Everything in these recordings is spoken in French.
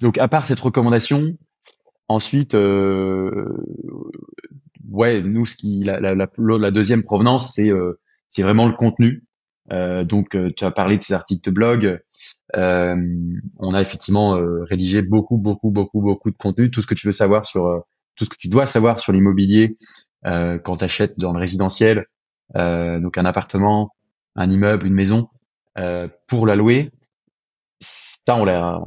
donc à part cette recommandation, ensuite, ouais, nous ce qui la, la, la, deuxième provenance, c'est c'est vraiment le contenu. donc tu as parlé de ces articles de blog. on a effectivement rédigé beaucoup, beaucoup, beaucoup, beaucoup de contenu, tout ce que tu veux savoir sur tout ce que tu dois savoir sur l'immobilier quand tu achètes dans le résidentiel, donc un appartement, un immeuble, une maison, pour la louer on a,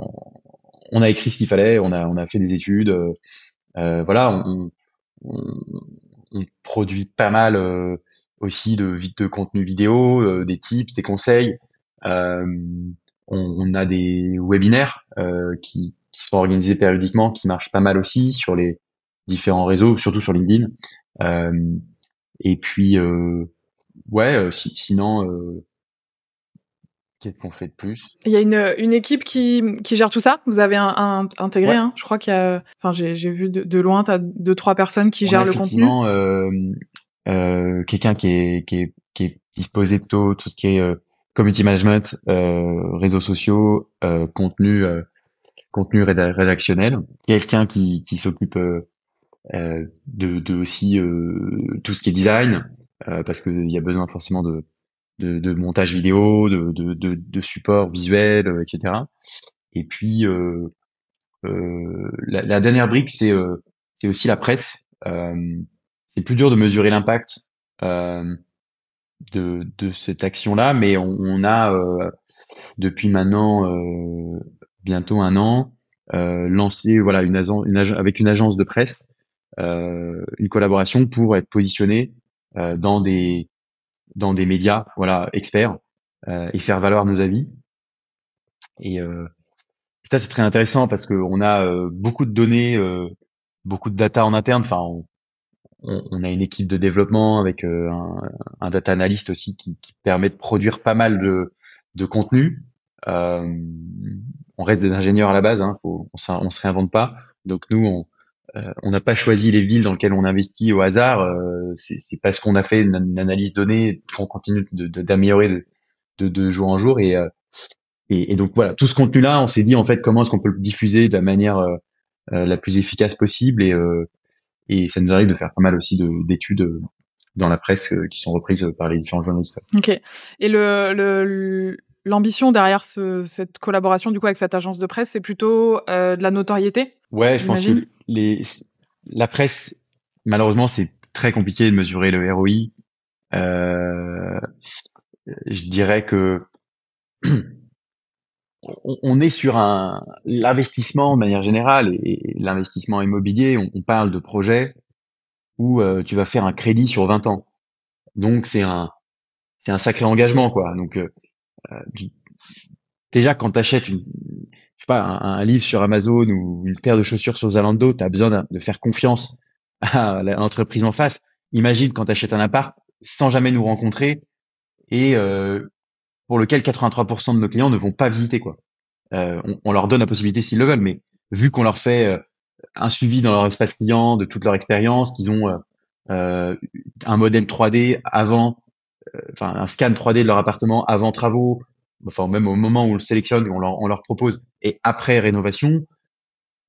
on a écrit ce qu'il fallait, on a, on a fait des études, euh, euh, voilà, on, produit pas mal euh, aussi de, de contenu vidéo, des tips, des conseils. On, a des webinaires qui, qui sont organisés périodiquement, qui marchent pas mal aussi sur les différents réseaux, surtout sur LinkedIn. et puis, ouais, sinon, Qu'est-ce qu'on fait de plus Il y a une, une équipe qui, qui gère tout ça. Vous avez un, intégré, hein je crois qu'il y a. Enfin, j'ai vu de, de loin, tu as deux trois personnes qui gèrent le contenu. Euh, euh, quelqu'un qui est, qui est qui est disposé plutôt tout ce qui est euh, community management, euh, réseaux sociaux, euh, contenu euh, contenu rédactionnel. Quelqu'un qui qui s'occupe de, de aussi tout ce qui est design, parce qu'il y a besoin forcément de de, montage vidéo, de, support visuel, euh, etc. Et puis euh, euh, la, dernière brique, c'est aussi la presse. c'est plus dur de mesurer l'impact de, de cette action-là, mais on, a depuis maintenant bientôt un an lancé voilà avec une agence de presse une collaboration pour être positionné dans des dans des médias, voilà, experts, euh, et faire valoir nos avis. Et euh, ça, c'est très intéressant parce qu'on a euh, beaucoup de données, euh, beaucoup de data en interne. Enfin, on, on, a une équipe de développement avec euh, un, un, data analyst aussi qui, qui, permet de produire pas mal de, de contenu. on reste des ingénieurs à la base, hein, on, on se réinvente pas. Donc nous, on, euh, on n'a pas choisi les villes dans lesquelles on investit au hasard. Euh, c'est parce qu'on a fait une, analyse donnée qu'on continue d'améliorer de, jour en jour. Et, euh, et, donc voilà, tout ce contenu-là, on s'est dit en fait comment est-ce qu'on peut le diffuser de la manière la plus efficace possible. Et, ça nous arrive de faire pas mal aussi d'études dans la presse qui sont reprises par les différents journalistes. Ok. Et le l'ambition derrière ce, cette collaboration du coup avec cette agence de presse, c'est plutôt euh, de la notoriété. Ouais, je pense que les, la presse, malheureusement, c'est très compliqué de mesurer le ROI. Euh, je dirais que on, est sur un l'investissement de manière générale et, l'investissement immobilier. On, parle de projets où euh, tu vas faire un crédit sur 20 ans. Donc c'est un c'est un sacré engagement quoi. Donc euh, déjà quand tu achètes une, je sais pas, un, livre sur Amazon ou une paire de chaussures sur Zalando, tu as besoin de faire confiance à l'entreprise en face. Imagine quand tu achètes un appart sans jamais nous rencontrer et euh, pour lequel 83% de nos clients ne vont pas visiter quoi. Euh, on, leur donne la possibilité s'ils le veulent, mais vu qu'on leur fait euh, un suivi dans leur espace client de toute leur expérience, qu'ils ont euh, un modèle 3D avant enfin un scan 3D de leur appartement avant travaux, enfin même au moment où on le sélectionne, on leur, propose, et après rénovation,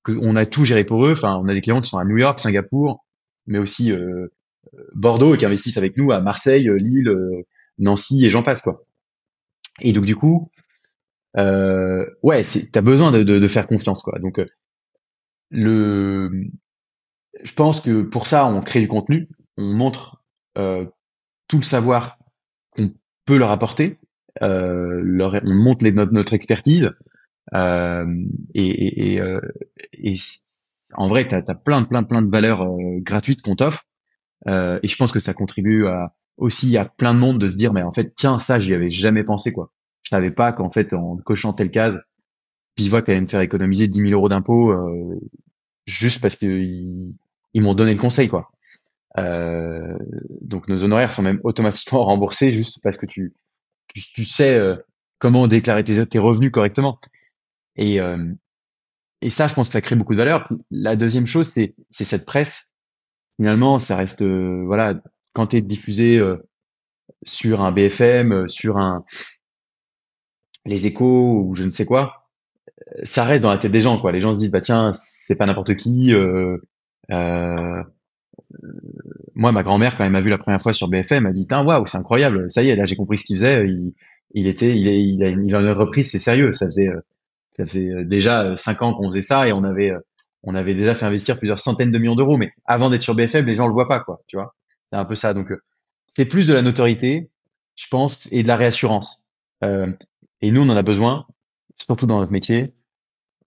qu'on a tout géré pour eux. Enfin, on a des clients qui sont à New York, Singapour, mais aussi euh, Bordeaux et qui investissent avec nous à Marseille, Lille, euh, Nancy et j'en passe quoi. Et donc du coup, euh, ouais, t'as besoin de, de, faire confiance quoi. Donc euh, le, je pense que pour ça, on crée du contenu, on montre euh, tout le savoir peut leur apporter. Euh, leur, on monte les, notre, notre expertise. Euh, et, et, et, euh, et, en vrai, tu as, plein, plein, plein de valeurs euh, gratuites qu'on t'offre. Euh, et je pense que ça contribue à, aussi à plein de monde de se dire, mais en fait, tiens, ça, j'y avais jamais pensé, quoi. Je savais pas qu'en fait, en cochant telle case, qu'elle allait me faire économiser 10 000 euros d'impôts juste parce qu'ils ils, m'ont donné le conseil, quoi. Euh, donc nos honoraires sont même automatiquement remboursés juste parce que tu, tu, sais euh, comment déclarer tes, tes, revenus correctement. Et, euh, et ça, je pense que ça crée beaucoup de valeur. La deuxième chose, c'est cette presse. Finalement, ça reste, voilà, quand tu es diffusé sur un BFM, sur un les échos ou je ne sais quoi, ça reste dans la tête des gens, quoi. Les gens se disent, bah tiens, c'est pas n'importe qui. Euh, euh, moi, ma grand-mère, quand elle m'a vu la première fois sur BFM, m'a dit, waouh, c'est incroyable. Ça y est, là, j'ai compris ce qu'il faisait. Il, était, il, il, a, il en a repris, c'est sérieux. Ça faisait, ça faisait déjà cinq ans qu'on faisait ça et on avait, on avait déjà fait investir plusieurs centaines de millions d'euros. Mais avant d'être sur BFM, les gens le voient pas, quoi. Tu vois, c'est un peu ça. Donc, c'est plus de la notoriété, je pense, et de la réassurance. Euh, et nous, on en a besoin, surtout dans notre métier.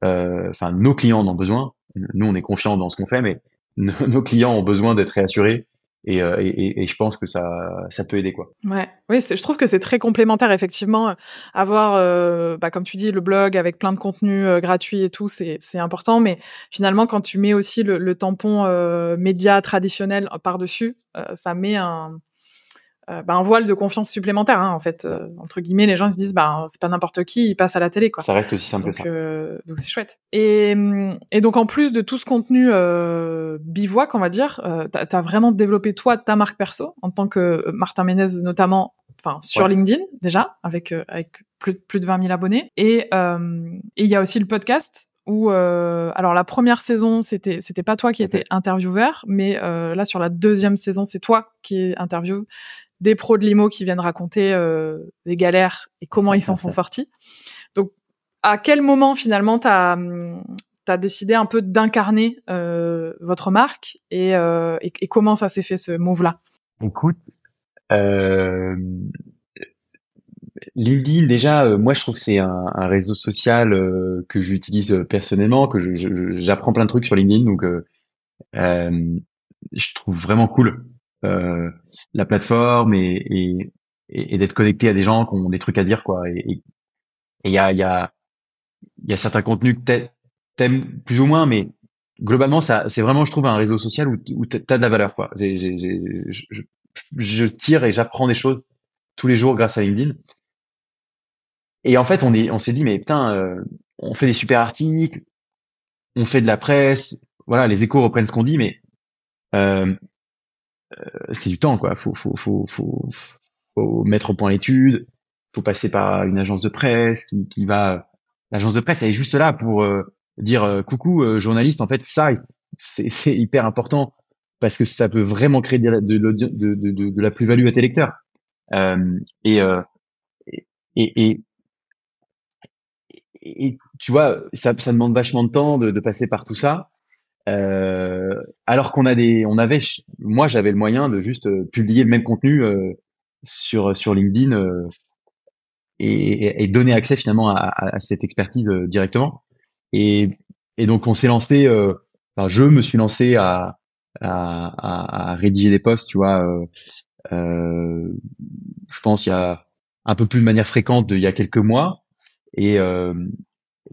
Euh, enfin, nos clients en ont besoin. Nous, on est confiants dans ce qu'on fait, mais nos, clients ont besoin d'être réassurés. Et, euh, et, et, je pense que ça, ça peut aider quoi. Ouais, oui, je trouve que c'est très complémentaire effectivement. Avoir, euh, bah, comme tu dis, le blog avec plein de contenus euh, gratuits et tout, c'est important. Mais finalement, quand tu mets aussi le, le tampon média traditionnel par dessus, ça met un, euh, bah, un voile de confiance supplémentaire hein, en fait euh, entre guillemets les gens se disent bah c'est pas n'importe qui il passe à la télé quoi. Ça reste aussi simple donc, que ça. euh, donc c'est chouette. Et, et donc en plus de tout ce contenu euh, bivouac on va dire t'as as vraiment développé toi ta marque perso en tant que Martin Ménez notamment enfin sur LinkedIn déjà avec avec plus, plus de 20 000 abonnés. Et il y a aussi le podcast où euh, alors la première saison c'était c'était pas toi qui étais intervieweur mais euh, là sur la deuxième saison c'est toi qui interviewe des pros de limo qui viennent raconter euh, les galères et comment ils s'en sont sortis. Donc, à quel moment finalement tu as, as, décidé un peu d'incarner euh, votre marque et, euh, et, et, comment ça s'est fait ce move-là? Écoute, euh, LinkedIn, déjà, euh, moi je trouve que c'est un, un, réseau social euh, que j'utilise personnellement, que j'apprends plein de trucs sur LinkedIn, donc je trouve vraiment cool la plateforme et, et, et d'être connecté à des gens qui ont des trucs à dire quoi. Et il y a y a y a certains contenus que t'aimes plus ou moins, mais globalement ça c'est vraiment je trouve un réseau social où, t'as de la valeur quoi. Je, je, tire et j'apprends des choses tous les jours grâce à LinkedIn. Et en fait, on est, on s'est dit, mais putain, euh, on fait des super articles, on fait de la presse, voilà, les échos reprennent ce qu'on dit, mais euh, euh, c'est du temps, quoi. Faut, faut, faut, faut, faut mettre au point l'étude. Faut passer par une agence de presse qui, qui va. L'agence de presse, elle est juste là pour euh, dire euh, coucou, journaliste. En fait, ça, c'est hyper important parce que ça peut vraiment créer de, de, de, de, de la plus-value à tes lecteurs. Euh, et, et, et, et, tu vois, ça, ça demande vachement de temps de passer par tout ça. Euh, alors qu'on a des, on avait, moi j'avais le moyen de juste euh, publier le même contenu euh, sur sur LinkedIn euh, et, et, donner accès finalement à, à cette expertise euh, directement. Et, et donc on s'est lancé, enfin je me suis lancé à, à, à, rédiger des posts, tu vois. je pense il y a un peu plus de manière fréquente il y a quelques mois et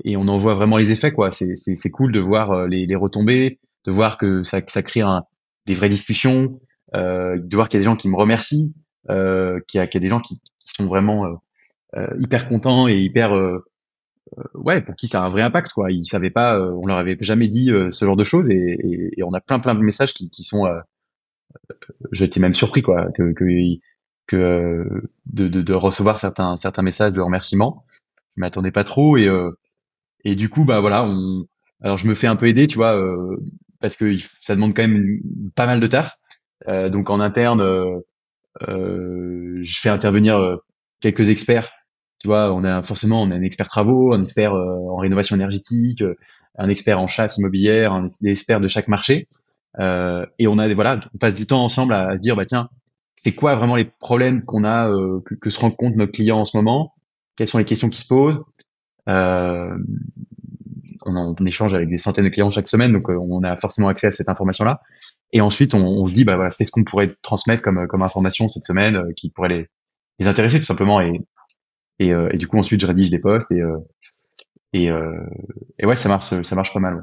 et on en voit vraiment les effets quoi. C'est c'est cool de voir euh, les, les retombées, de voir que ça ça crée un, des vraies discussions, euh, de voir qu'il y a des gens qui me remercient, euh, qu'il y a qu'il y a des gens qui, qui sont vraiment euh, euh hyper contents et hyper euh, ouais pour qui ça a un vrai impact quoi. Ils savaient pas, on leur avait jamais dit ce genre de choses et, et, et, on a plein plein de messages qui qui sont j'étais même surpris quoi que que, que de, de, de, recevoir certains certains messages de remerciements je m'attendais pas trop et et du coup, bah voilà, on. Alors je me fais un peu aider, tu vois, euh, parce que ça demande quand même pas mal de taf. Euh, donc en interne, euh, euh je fais intervenir euh, quelques experts. Tu vois, on a forcément on a un expert travaux, un expert en rénovation énergétique, un expert en chasse immobilière, un expert de chaque marché. et on a voilà, on passe du temps ensemble à, se dire bah tiens, c'est quoi vraiment les problèmes qu'on a que, que, se rend compte notre client en ce moment? Quelles sont les questions qui se posent? Euh, on, on, échange avec des centaines de clients chaque semaine, donc euh, on a forcément accès à cette information-là. Et ensuite, on, on, se dit, bah voilà, fais ce qu'on pourrait transmettre comme, comme information cette semaine euh, qui pourrait les, les intéresser tout simplement. Et, et, et, du coup, ensuite, je rédige des posts et, et, et ouais, ça marche, ça marche pas mal. Ouais.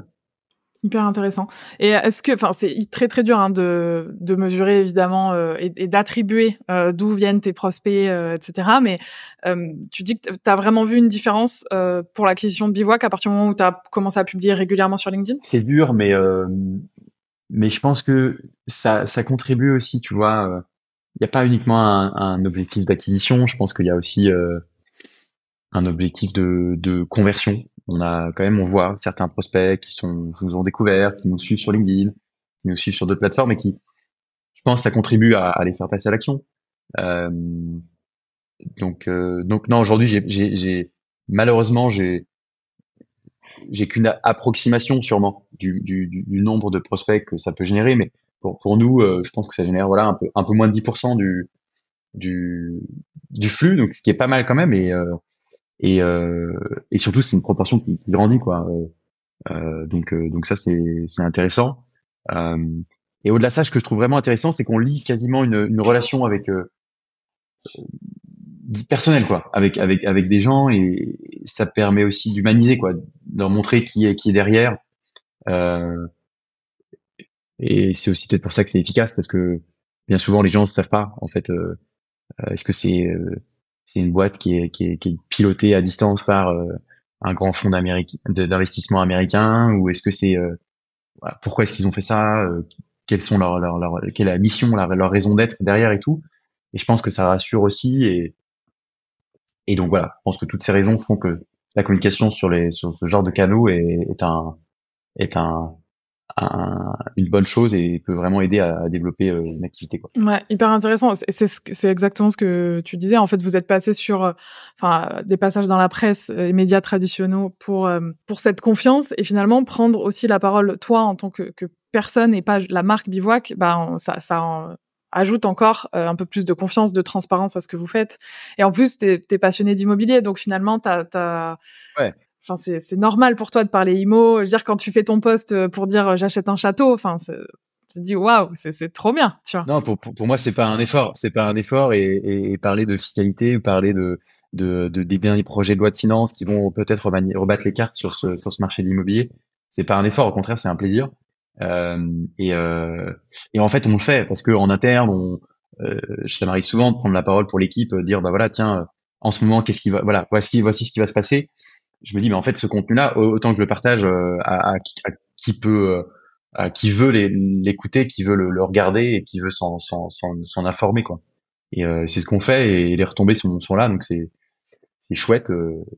Hyper intéressant. Et est-ce que, enfin, c'est très très dur hein, de, de mesurer évidemment euh, et, d'attribuer euh, d'où viennent tes prospects, euh, etc. Mais euh, tu dis que tu as vraiment vu une différence euh, pour l'acquisition de Bivouac à partir du moment où tu as commencé à publier régulièrement sur LinkedIn? C'est dur, mais mais je pense que ça, ça contribue aussi. Tu vois, il n'y a pas uniquement un, un objectif d'acquisition. Je pense qu'il y a aussi un objectif de, de conversion on a quand même, on voit certains prospects qui sont, qui nous ont découvert, qui nous suivent sur LinkedIn, qui nous suivent sur d'autres plateformes et qui, je pense, ça contribue à, à les faire passer à l'action. Euh, donc, euh, donc non, aujourd'hui, j'ai, malheureusement, j'ai, j'ai qu'une approximation sûrement du, du, du, nombre de prospects que ça peut générer, mais pour, pour nous, euh, je pense que ça génère voilà un peu un peu moins de 10% du du du flux, donc ce qui est pas mal quand même, et euh, et, euh, et surtout c'est une proportion qui, grandit quoi. donc donc ça c'est c'est intéressant. et au-delà de ça, ce que je trouve vraiment intéressant, c'est qu'on lit quasiment une, une relation avec personnel quoi avec avec avec des gens et ça permet aussi d'humaniser quoi de montrer qui est qui est derrière euh, et c'est aussi peut-être pour ça que c'est efficace parce que bien souvent les gens ne savent pas en fait euh, euh, est-ce que c'est euh, c'est une boîte qui est, pilotée à distance par euh, un grand fonds d'investissement américain ou est-ce que c'est pourquoi est-ce qu'ils ont fait ça leur, quelle est la mission leur, raison d'être derrière et tout. Et je pense que ça rassure aussi et donc voilà, je pense que toutes ces raisons font que la communication sur ce genre de canaux est, est un est un, une bonne chose et peut vraiment aider à, développer euh, une activité. Quoi. Ouais, hyper intéressant. C'est c'est exactement ce que tu disais. En fait, vous êtes passé sur euh, enfin des passages dans la presse et médias traditionnels pour euh, pour cette confiance et finalement prendre aussi la parole toi en tant que, que personne et pas la marque Bivouac. Bah ça ça ajoute encore euh, un peu plus de confiance, de transparence à ce que vous faites. Et en plus, tu es, passionné d'immobilier, donc finalement, t'as... Ouais. Enfin, c'est, normal pour toi de parler IMO. Je veux dire, quand tu fais ton poste euh, pour dire euh, j'achète un château, enfin, tu dis waouh, c'est, trop bien, tu vois. Non, pour, moi, c'est pas un effort. C'est pas un effort. Et, parler de fiscalité, parler de, de, de, des projets de loi de finances qui vont peut-être rebattre les cartes sur ce, marché de l'immobilier, c'est pas un effort. Au contraire, c'est un plaisir. Euh, et, en fait, on le fait parce que en interne, on, euh, ça m'arrive souvent de prendre la parole pour l'équipe, dire bah voilà, tiens, en ce moment, qu'est-ce qui va, voilà, voici, voici ce qui va se passer. Je me dis, mais en fait, ce contenu-là, autant que je le partage à, à, qui peut, à qui veut l'écouter, qui veut le, le, regarder et qui veut s'en informer, quoi. Et c'est ce qu'on fait et les retombées sont, sont là, donc c'est c'est chouette.